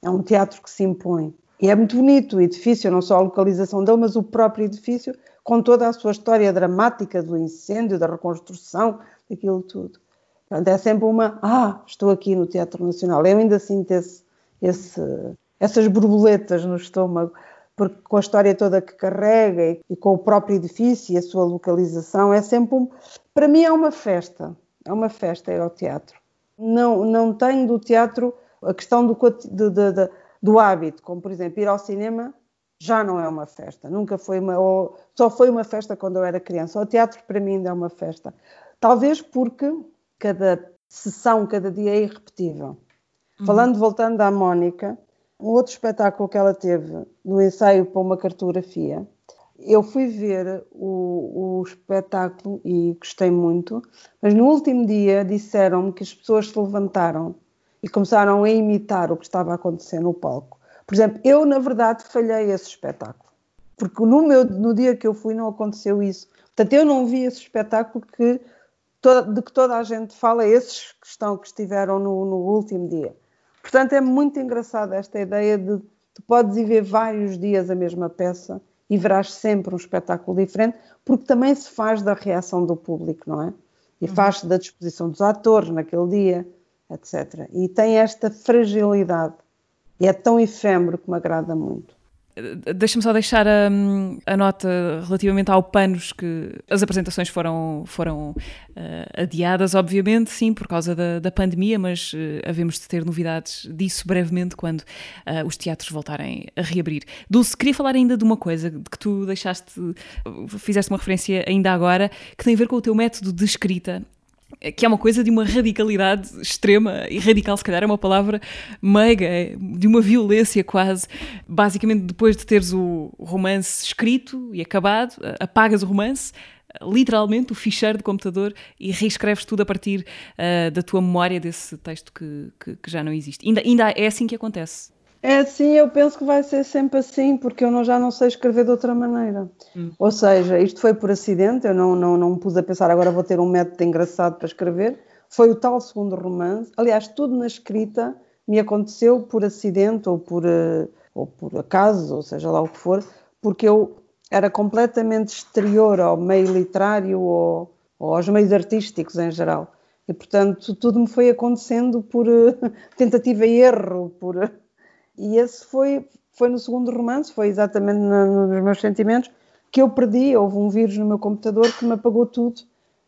É um teatro que se impõe. E é muito bonito o edifício, não só a localização dele, mas o próprio edifício, com toda a sua história dramática do incêndio, da reconstrução, daquilo tudo. Portanto, é sempre uma, ah, estou aqui no Teatro Nacional. Eu ainda sinto esse, esse, essas borboletas no estômago, porque com a história toda que carrega e, com o próprio edifício e a sua localização, é sempre um, para mim é uma festa, é uma festa ir ao teatro. Não, não tenho do teatro a questão do, de, de, de do hábito, como por exemplo ir ao cinema, já não é uma festa. Nunca foi uma, ou só foi uma festa quando eu era criança. O teatro para mim ainda é uma festa. Talvez porque cada sessão, cada dia é irrepetível. Uhum. Falando, voltando à Mónica, um outro espetáculo que ela teve no ensaio para uma cartografia, eu fui ver o, o, espetáculo e gostei muito, mas no último dia disseram-me que as pessoas se levantaram e começaram a imitar o que estava a acontecer no palco. Por exemplo, eu, na verdade, falhei esse espetáculo, porque no, meu, no dia que eu fui não aconteceu isso. Portanto, eu não vi esse espetáculo que, de que toda a gente fala, esses que, estão, que estiveram no, no último dia. Portanto, é muito engraçado esta ideia de tu podes ir ver vários dias a mesma peça e verás sempre um espetáculo diferente, porque também se faz da reação do público, não é? E uhum. faz-se da disposição dos atores naquele dia etc. E tem esta fragilidade. E é tão efêmero que me agrada muito. Deixa-me só deixar a, a, nota relativamente ao panos que as apresentações foram, foram uh, adiadas, obviamente, sim, por causa da, da pandemia, mas uh, havemos de ter novidades disso brevemente quando uh, os teatros voltarem a reabrir. Dulce, queria falar ainda de uma coisa de que tu deixaste, fizeste uma referência ainda agora, que tem a ver com o teu método de escrita que é uma coisa de uma radicalidade extrema, e radical se calhar é uma palavra meiga, é de uma violência quase. Basicamente, depois de teres o romance escrito e acabado, apagas o romance, literalmente o ficheiro de computador e reescreves tudo a partir uh, da tua memória desse texto que, que, que, já não existe. Ainda, ainda é assim que acontece. É assim, eu penso que vai ser sempre assim, porque eu não, já não sei escrever de outra maneira. Hum. Ou seja, isto foi por acidente, eu não, não, não me pus a pensar agora vou ter um método engraçado para escrever. Foi o tal segundo romance. Aliás, tudo na escrita me aconteceu por acidente ou por, uh, ou por acaso, ou seja lá o que for, porque eu era completamente exterior ao meio literário ou, ou aos meios artísticos em geral. E, portanto, tudo me foi acontecendo por uh, tentativa e erro, por e esse foi, foi no segundo romance, foi exatamente no, nos meus sentimentos, que eu perdi, houve um vírus no meu computador que me apagou tudo.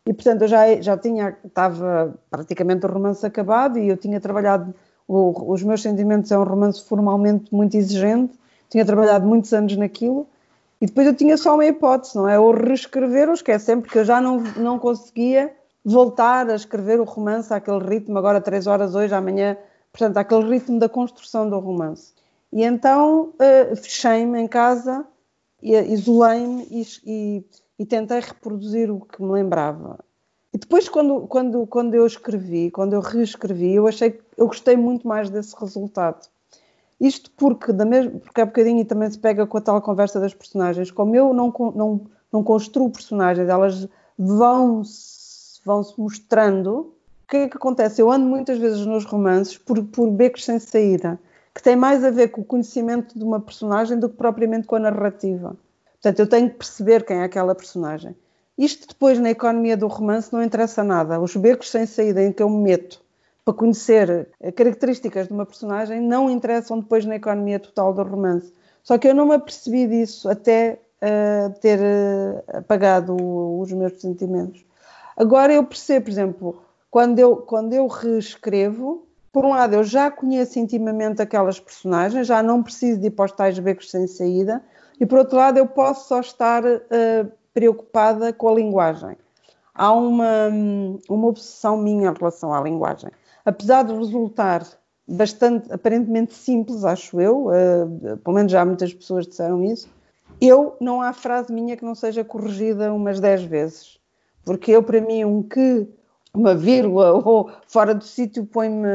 E portanto eu já, já tinha, estava praticamente o romance acabado e eu tinha trabalhado, o, os meus sentimentos é um romance formalmente muito exigente, tinha trabalhado muitos anos naquilo e depois eu tinha só uma hipótese, não é? Ou reescrever ou esquecer, porque eu já não, não conseguia voltar a escrever o romance àquele ritmo, agora três horas hoje, amanhã portanto, aquele ritmo da construção do romance. E então uh, fechei-me em casa, isolei-me e, e, e, tentei reproduzir o que me lembrava. E depois, quando, quando, quando eu escrevi, quando eu reescrevi, eu achei eu gostei muito mais desse resultado. Isto porque, da mesma, porque há bocadinho e também se pega com a tal conversa das personagens, como eu não, não, não construo personagens, elas vão-se vão -se mostrando que é que acontece? Eu ando muitas vezes nos romances por, por becos sem saída, que tem mais a ver com o conhecimento de uma personagem do que propriamente com a narrativa. Portanto, eu tenho que perceber quem é aquela personagem. Isto depois, na economia do romance, não interessa nada. Os becos sem saída em que eu me meto para conhecer características de uma personagem não interessam depois na economia total do romance. Só que eu não me apercebi disso até uh, ter uh, apagado os meus sentimentos. Agora eu percebo, por exemplo, quando eu, quando eu reescrevo, por um lado, eu já conheço intimamente aquelas personagens, já não preciso de ir para os tais becos sem saída, e por outro lado, eu posso só estar uh, preocupada com a linguagem. Há uma, uma obsessão minha em relação à linguagem. Apesar de resultar bastante, aparentemente simples, acho eu, uh, pelo menos já muitas pessoas disseram isso, eu, não há frase minha que não seja corrigida umas 10 vezes. Porque eu, para mim, um que uma vírgula ou fora do sítio põe-me,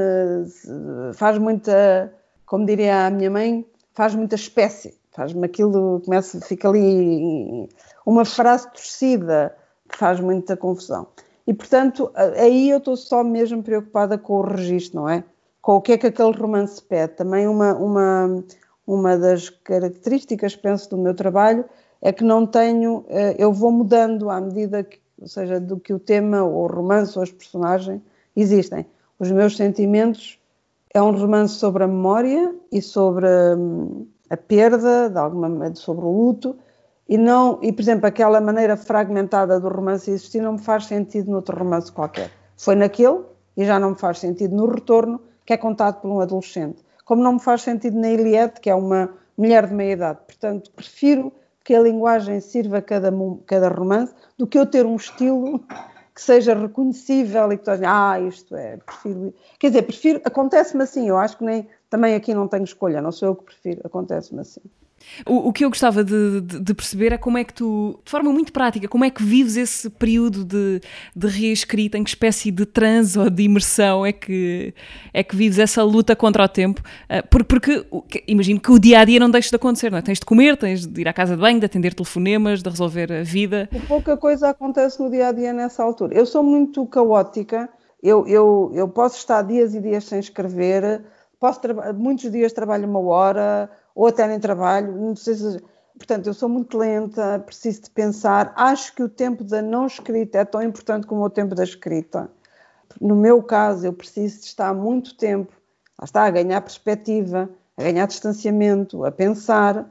faz muita, como diria a minha mãe, faz muita espécie, faz-me aquilo, começa, fica ali uma frase torcida, que faz muita confusão. E portanto, aí eu estou só mesmo preocupada com o registro, não é? Com o que é que aquele romance pede. Também uma, uma, uma das características, penso, do meu trabalho é que não tenho, eh, eu vou mudando à medida que ou seja, do que o tema, ou o romance, ou as personagens existem. Os meus sentimentos é um romance sobre a memória e sobre hum, a perda, de alguma sobre o luto, e não, e por exemplo, aquela maneira fragmentada do romance existir não me faz sentido noutro romance qualquer. Foi naquele e já não me faz sentido no retorno, que é contado por um adolescente. Como não me faz sentido na Iliette, que é uma mulher de meia idade. Portanto, prefiro que a linguagem sirva cada, cada romance, do que eu ter um estilo que seja reconhecível e que todos ah, isto é, prefiro. Quer dizer, prefiro, acontece-me assim, eu acho que nem, também aqui não tenho escolha, não sou eu que prefiro, acontece-me assim. O, o, que eu gostava de, de, de, perceber é como é que tu, de forma muito prática, como é que vives esse período de, de reescrita, em que espécie de transe ou de imersão é que, é que vives essa luta contra o tempo? Uh, porque, porque imagino que o dia a dia não deixe de acontecer, não é? Tens de comer, tens de ir à casa de banho, de atender telefonemas, de resolver a vida. Pouca coisa acontece no dia a dia nessa altura. Eu sou muito caótica, eu, eu, eu posso estar dias e dias sem escrever, posso muitos dias trabalho uma hora ou até nem trabalho, não se, portanto, eu sou muito lenta, preciso de pensar. Acho que o tempo da não escrita é tão importante como o tempo da escrita. No meu caso, eu preciso de estar muito tempo, lá está, a ganhar perspectiva, a ganhar distanciamento, a pensar.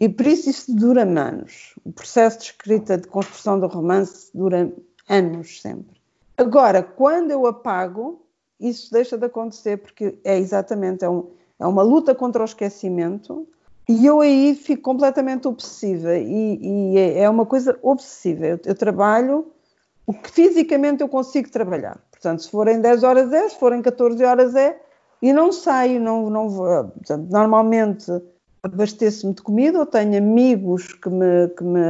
E por isso isso dura anos. O processo de escrita, de construção do romance, dura anos sempre. Agora, quando eu apago, isso deixa de acontecer, porque é exatamente, é um, é uma luta contra o esquecimento e eu aí fico completamente obsessiva e, e é, é uma coisa obsessiva. Eu, eu, trabalho o que fisicamente eu consigo trabalhar. Portanto, se forem 10 horas é, se forem 14 horas é, e não saio, não, não vou. Portanto, normalmente abasteço-me de comida, eu tenho amigos que me, que me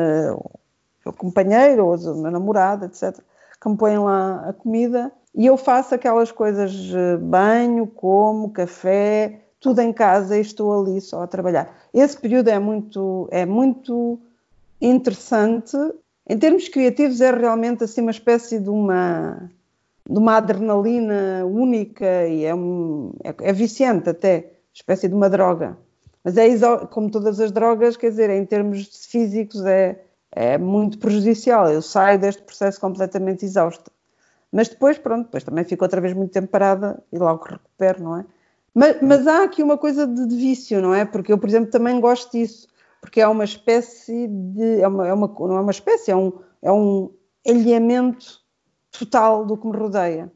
o companheiro ou o meu namorado, etc., que me põem lá a comida e eu faço aquelas coisas, eh, banho, como, café, tudo em casa e estou ali só a trabalhar. Esse período é muito, é muito interessante. Em termos criativos é realmente assim uma espécie de uma, de uma adrenalina única e é, um, é, é viciante até, espécie de uma droga. Mas é como todas as drogas, quer dizer, em termos físicos é, é muito prejudicial. Eu saio deste processo completamente exausta. Mas depois, pronto, depois também fico outra vez muito tempo parada e logo recupero, não é? Mas, mas há aqui uma coisa de, de, vício, não é? Porque eu, por exemplo, também gosto disso, porque é uma espécie de. É uma, é uma, não é uma espécie, é um, é um alinhamento total do que me rodeia.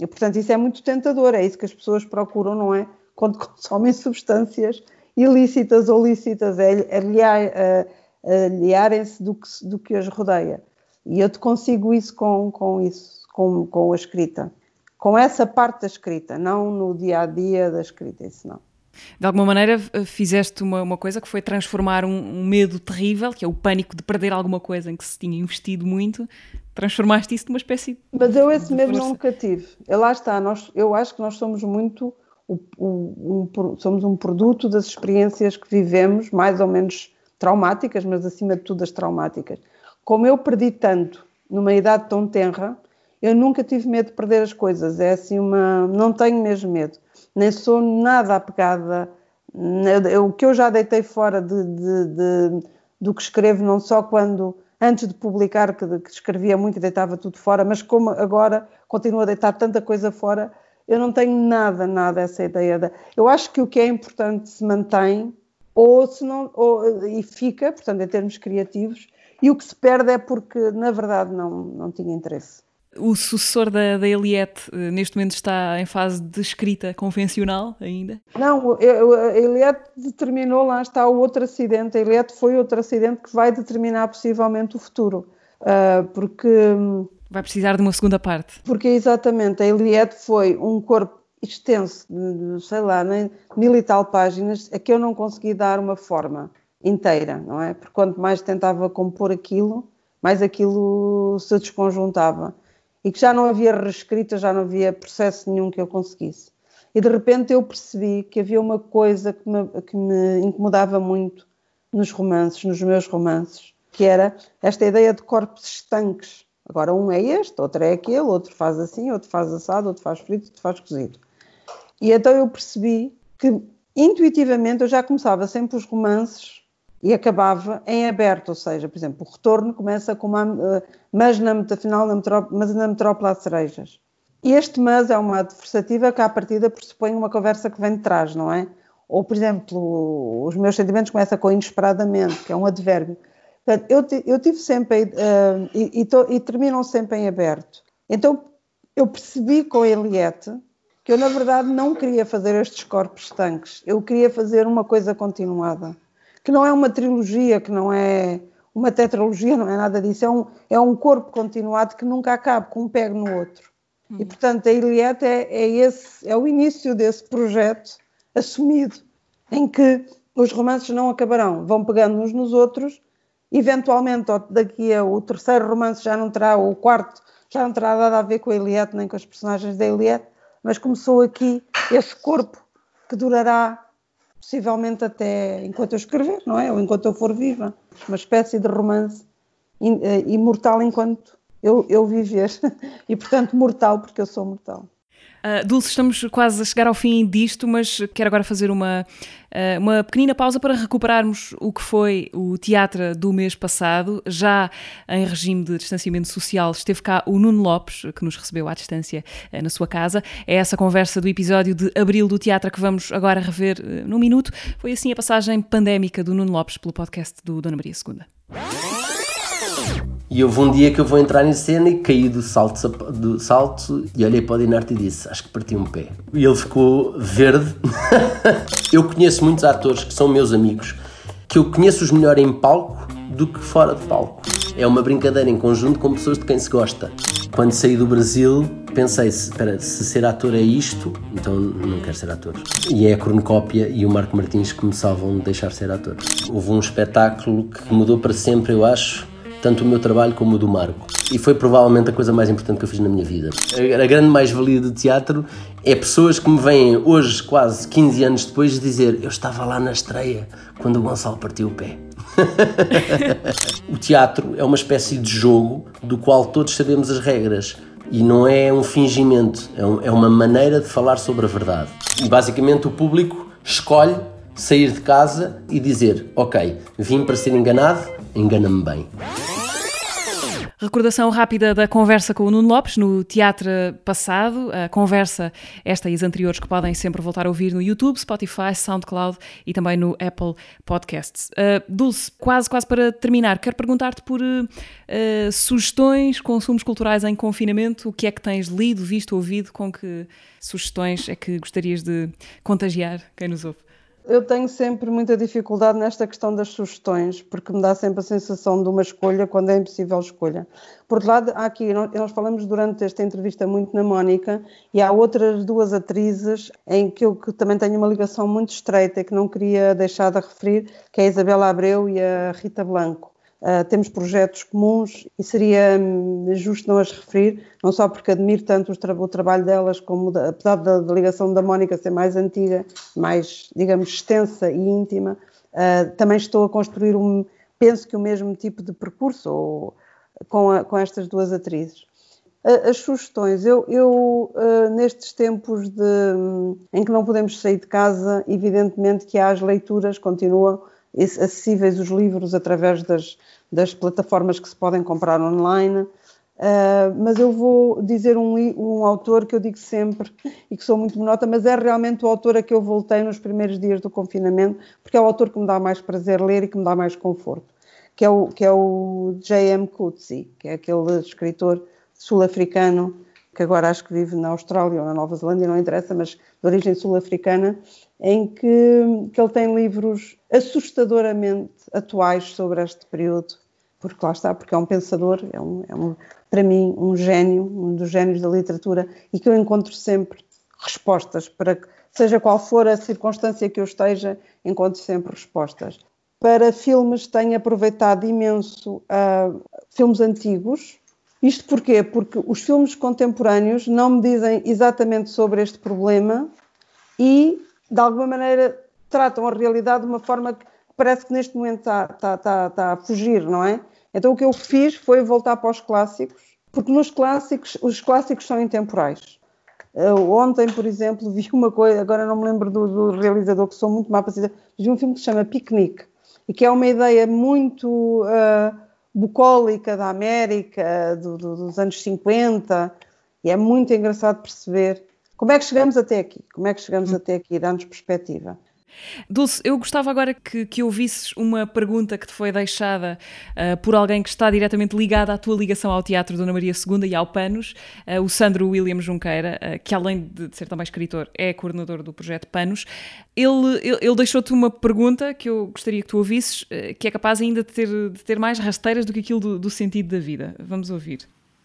E, portanto, isso é muito tentador, é isso que as pessoas procuram, não é? Quando consomem substâncias ilícitas ou lícitas, é aliar, aliarem-se do que, do que as rodeia. E eu te consigo isso com, com isso, com, com a escrita com essa parte da escrita, não no dia a dia da escrita, isso não. De alguma maneira fizeste uma, uma coisa que foi transformar um, um, medo terrível, que é o pânico de perder alguma coisa em que se tinha investido muito, transformaste isso numa espécie Mas eu esse medo força. nunca tive. Eu, lá está, nós, eu acho que nós somos muito o, o, um, somos um produto das experiências que vivemos, mais ou menos traumáticas, mas acima de tudo as traumáticas. Como eu perdi tanto numa idade tão tenra, eu nunca tive medo de perder as coisas, é assim uma. Não tenho mesmo medo, nem sou nada apegada. O que eu já deitei fora de, de, de, do que escrevo, não só quando, antes de publicar, que, que escrevia muito e deitava tudo fora, mas como agora continuo a deitar tanta coisa fora, eu não tenho nada, nada essa ideia. De, eu acho que o que é importante se mantém ou se não, ou, e fica, portanto, em termos criativos, e o que se perde é porque, na verdade, não, não tinha interesse. O sucessor da, da Eliette eh, neste momento está em fase de escrita convencional ainda? Não, a Eliette determinou, lá está o outro acidente. A Eliette foi outro acidente que vai determinar possivelmente o futuro. Uh, porque. Vai precisar de uma segunda parte. Porque exatamente, a Eliette foi um corpo extenso, sei lá, nem mil e tal páginas, a que eu não consegui dar uma forma inteira, não é? Porque quanto mais tentava compor aquilo, mais aquilo se desconjuntava e que já não havia reescrita, já não havia processo nenhum que eu conseguisse. E de repente eu percebi que havia uma coisa que me, que me incomodava muito nos romances, nos meus romances, que era esta ideia de corpos estanques. Agora um é este, outro é aquele, outro faz assim, outro faz assado, outro faz frito, outro faz cozido. E então eu percebi que intuitivamente eu já começava sempre os romances e acabava em aberto, ou seja, por exemplo, o retorno começa com uma uh, mas na afinal na metrópole, mas na metrópole há cerejas. Este mas é uma adversativa que à partida pressupõe uma conversa que vem de trás, não é? Ou, por exemplo, os meus sentimentos começam com inesperadamente, que é um advérbio. Portanto, eu, eu tive sempre, uh, e, e, e terminam sempre em aberto. Então, eu percebi com a Eliette que eu, na verdade, não queria fazer estes corpos tanques. Eu queria fazer uma coisa continuada que não é uma trilogia, que não é uma tetralogia, não é nada disso, é um, é um corpo continuado que nunca acaba, com um pego no outro. Hum. E, portanto, a Iliette é, é, esse, é o início desse projeto assumido, em que os romances não acabarão, vão pegando uns nos outros, eventualmente daqui a o terceiro romance já não terá, ou o quarto já não terá nada a ver com a Eliette nem com os personagens da Eliette, mas começou aqui esse corpo que durará possivelmente até enquanto eu escrever, não é? Ou enquanto eu for viva. Uma espécie de romance eh, imortal enquanto eu, eu viver. E, portanto, mortal, porque eu sou mortal. Uh, Dulce, estamos quase a chegar ao fim disto, mas quero agora fazer uma, uh, uma pequenina pausa para recuperarmos o que foi o teatro do mês passado. Já em regime de distanciamento social, esteve cá o Nuno Lopes, que nos recebeu à distância uh, na sua casa. É essa conversa do episódio de abril do teatro que vamos agora rever uh, num minuto. Foi assim a passagem pandémica do Nuno Lopes pelo podcast do Dona Maria II. E houve um dia que eu vou entrar em cena e caí do salto, do salto e olhei para o Dinarte e disse: Acho que parti um pé. E ele ficou verde. eu conheço muitos atores que são meus amigos, que eu conheço-os melhor em palco do que fora de palco. É uma brincadeira em conjunto com pessoas de quem se gosta. Quando saí do Brasil, pensei: espera, se ser ator é isto, então não quero ser ator. E é a Cronocópia e o Marco Martins que me salvam de deixar ser ator. Houve um espetáculo que mudou para sempre, eu acho tanto o meu trabalho como o do Marco. E foi provavelmente a coisa mais importante que eu fiz na minha vida. A, grande mais-valia do teatro é pessoas que me vêm hoje, quase 15 anos depois, dizer: Eu estava lá na estreia quando o Gonçalo partiu o pé. o teatro é uma espécie de jogo do qual todos sabemos as regras e não é um fingimento, é, um, é uma maneira de falar sobre a verdade. E basicamente o público escolhe sair de casa e dizer: Ok, vim para ser enganado, engana-me bem. Recordação rápida da conversa com o Nuno Lopes no teatro passado. A conversa, esta e as anteriores, que podem sempre voltar a ouvir no YouTube, Spotify, SoundCloud e também no Apple Podcasts. Uh, Dulce, quase, quase para terminar, quero perguntar-te por uh, sugestões, consumos culturais em confinamento. O que é que tens lido, visto, ouvido? Com que sugestões é que gostarias de contagiar quem nos ouve? Eu tenho sempre muita dificuldade nesta questão das sugestões, porque me dá sempre a sensação de uma escolha quando é impossível escolha. Por outro lado, há aqui, nós falamos durante esta entrevista muito na Mónica, e há outras duas atrizes em que eu que também tenho uma ligação muito estreita e que não queria deixar de referir, que é a Isabela Abreu e a Rita Blanco. Uh, temos projetos comuns e seria hum, justo não as referir, não só porque admiro tanto tra o trabalho delas, como apesar da, ligação da Mónica ser mais antiga, mais, digamos, extensa e íntima, uh, também estou a construir um, penso que o mesmo tipo de percurso ou, com, a, com estas duas atrizes. As sugestões, eu, eu nestes tempos de, um, em que não podemos sair de casa, evidentemente que há as leituras, continuam acessíveis os livros através das, das plataformas que se podem comprar online. Uh, mas eu vou dizer um, um, autor que eu digo sempre e que sou muito monota, mas é realmente o autor a que eu voltei nos primeiros dias do confinamento, porque é o autor que me dá mais prazer ler e que me dá mais conforto, que é o, que é o J.M. Coetzee, que é aquele escritor sul-africano que agora acho que vive na Austrália ou na Nova Zelândia, não interessa, mas de origem sul-africana, em que, que ele tem livros assustadoramente atuais sobre este período, porque lá está, porque é um pensador, é, um, é um, para mim um gênio, um dos génios da literatura, e que eu encontro sempre respostas para seja qual for a circunstância que eu esteja, encontro sempre respostas. Para filmes tenho aproveitado imenso uh, filmes antigos, isto porquê? Porque os filmes contemporâneos não me dizem exatamente sobre este problema e, de alguma maneira, tratam a realidade de uma forma que parece que neste momento está, está, está, está a fugir, não é? Então o que eu fiz foi voltar para os clássicos, porque nos clássicos, os clássicos são intemporais. Ontem, por exemplo, vi uma coisa, agora não me lembro do, do realizador, que sou muito má para dizer, vi um filme que se chama Picnic, e que é uma ideia muito uh, bucólica da América do, do, dos anos 50 e é muito engraçado perceber como é que chegamos até aqui, como é que chegamos hum. até aqui, dá-nos perspectiva. Dulce, eu gostava agora que, que ouvisses uma pergunta que te foi deixada uh, por alguém que está diretamente ligado à tua ligação ao Teatro Dona Maria II e ao Panos, uh, o Sandro William Junqueira, uh, que além de, de, ser também escritor, é coordenador do projeto Panos. Ele, ele, ele deixou-te uma pergunta que eu gostaria que tu ouvisses, que é capaz ainda de ter, de ter mais rasteiras do que aquilo do, do sentido da vida. Vamos ouvir.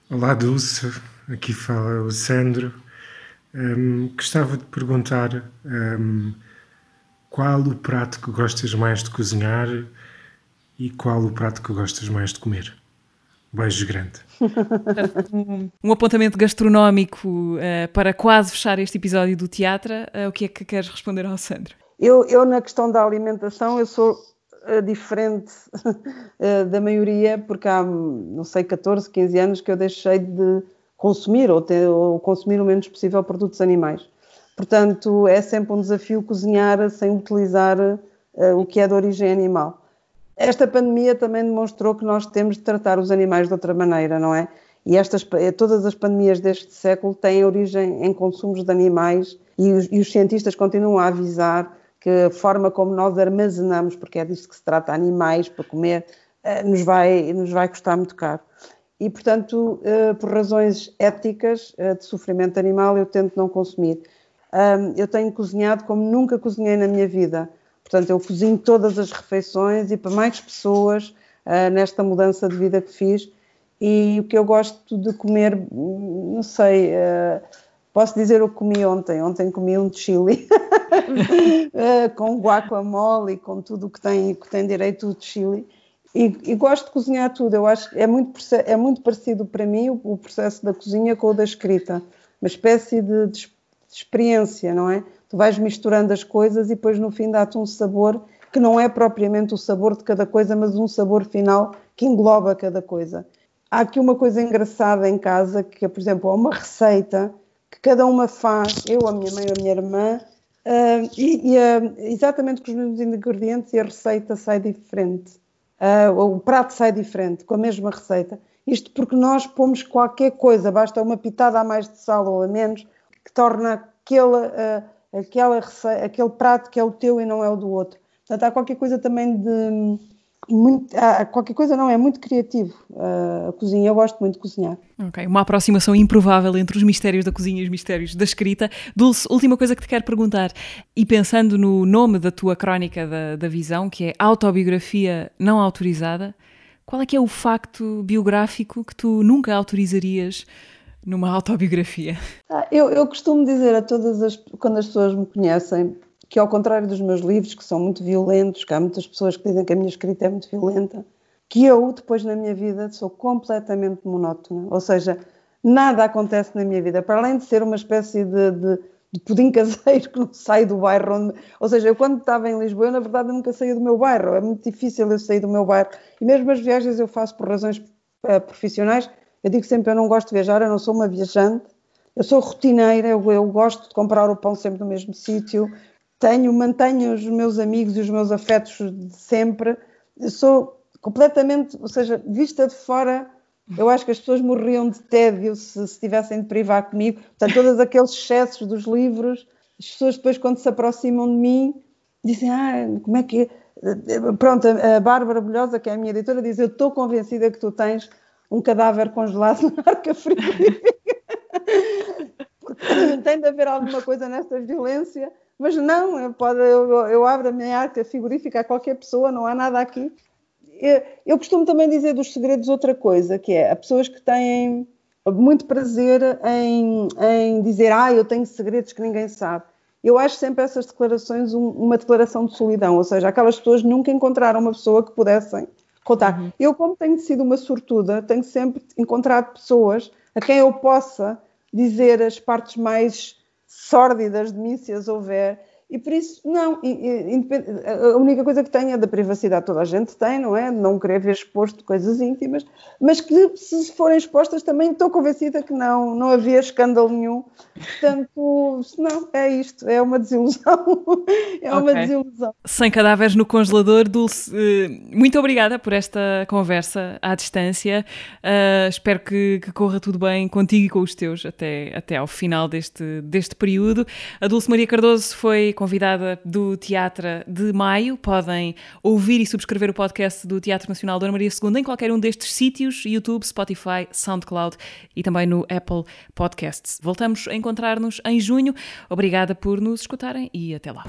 Olá, Dulce. Aqui fala o Sandro. Um, gostava de perguntar. Um, qual o prato que gostas mais de cozinhar e qual o prato que gostas mais de comer? Beijo grande. um apontamento gastronómico uh, para quase fechar este episódio do teatro. Uh, o que é que queres responder ao Sandro? Eu, eu na questão da alimentação, eu sou uh, diferente da maioria, porque há, não sei, 14, 15 anos que eu deixei de consumir ou, ter, ou consumir o menos possível produtos animais. Portanto, é sempre um desafio cozinhar sem utilizar uh, o que é de origem animal. Esta pandemia também demonstrou que nós temos de tratar os animais de outra maneira, não é? E estas, eh, todas as pandemias deste século têm origem em consumos de animais e os, e os cientistas continuam a avisar que a forma como nós armazenamos, porque é disso que se trata, animais para comer, uh, nos, vai, nos vai custar muito caro. E, portanto, uh, por razões éticas de sofrimento animal, eu tento não consumir um, eu tenho cozinhado como nunca cozinhei na minha vida. Portanto, eu cozinho todas as refeições e para mais pessoas uh, nesta mudança de vida que fiz. E o que eu gosto de comer, não sei, posso dizer o que comi ontem. Ontem comi um chili com guacamole, com tudo o que tem, que tem direito de chili. E, e, gosto de cozinhar tudo. Eu acho que é muito, é muito parecido para mim o, o processo da cozinha com o da escrita. Uma espécie de, de, experiência, não é? Tu vais misturando as coisas e depois no fim dá-te um sabor que não é propriamente o sabor de cada coisa, mas um sabor final que engloba cada coisa. Há aqui uma coisa engraçada em casa, que é, por exemplo, há uma receita que cada uma faz, eu, a minha mãe, a minha irmã, uh, e, e uh, exatamente com os mesmos ingredientes e a receita sai diferente. Uh, o prato sai diferente, com a mesma receita. Isto porque nós pomos qualquer coisa, basta uma pitada a mais de sal ou a menos, que torna aquele, aquela receita, aquele prato que é o teu e não é o do outro. Portanto, há qualquer coisa também de. Muito, há qualquer coisa não, é muito criativo uh, a cozinha, eu gosto muito de cozinhar. Ok, uma aproximação improvável entre os mistérios da cozinha e os mistérios da escrita. Dulce, última coisa que te quero perguntar, e pensando no nome da tua crónica da, da visão, que é Autobiografia Não Autorizada, qual é que é o facto biográfico que tu nunca autorizarias numa autobiografia? Ah, eu, eu costumo dizer a todas as, quando as pessoas me conhecem, que ao contrário dos meus livros, que são muito violentos, que há muitas pessoas que dizem que a minha escrita é muito violenta, que eu, depois na minha vida, sou completamente monótona. Ou seja, nada acontece na minha vida, para além de ser uma espécie de, de, de pudim caseiro que não sai do bairro onde... Ou seja, eu quando estava em Lisboa, eu, na verdade, nunca saía do meu bairro. É muito difícil eu sair do meu bairro. E mesmo as viagens eu faço por razões uh, profissionais. Eu digo sempre, eu não gosto de viajar, eu não sou uma viajante. Eu sou rotineira, eu, eu gosto de comprar o pão sempre no mesmo sítio, tenho, mantenho os meus amigos e os meus afetos de sempre. Eu sou completamente, ou seja, vista de fora, eu acho que as pessoas morriam de tédio se, se tivessem de privar comigo. Portanto, todos aqueles excessos dos livros, as pessoas depois, quando se aproximam de mim, dizem: Ah, como é que. Pronto, a Bárbara Bolhosa, que é a minha editora, diz: Eu estou convencida que tu tens um cadáver congelado na arca frigorífica. Porque tem de haver alguma coisa nesta violência mas não, eu, pode, eu, eu abro a minha arca frigorífica a qualquer pessoa, não há nada aqui. Eu, eu costumo também dizer dos segredos outra coisa, que é, há pessoas que têm muito prazer em, em dizer, ah, eu tenho segredos que ninguém sabe. Eu acho sempre essas declarações um, uma declaração de solidão, ou seja, aquelas pessoas nunca encontraram uma pessoa que pudessem contar. Uhum. Eu, como tenho sido uma sortuda, tenho sempre encontrado pessoas a quem eu possa dizer as partes mais sórdidas de mim, houver, e por isso, não, a única coisa que tenho é da privacidade, toda a gente tem, não é? Não querer ver exposto coisas íntimas, mas que se forem expostas também estou convencida que não, não havia escândalo nenhum. Portanto, não, é isto, é uma desilusão. é uma okay. desilusão. Sem cadáveres no congelador, Dulce, eh, muito obrigada por esta conversa à distância. Uh, espero que, que, corra tudo bem contigo e com os teus até, até ao final deste, deste período. A Dulce Maria Cardoso foi convidada do Teatro de Maio. Podem ouvir e subscrever o podcast do Teatro Nacional Dona Maria II em qualquer um destes sítios: YouTube, Spotify, SoundCloud e também no Apple Podcasts. Voltamos a encontrar-nos em junho. Obrigada por nos escutarem e até lá.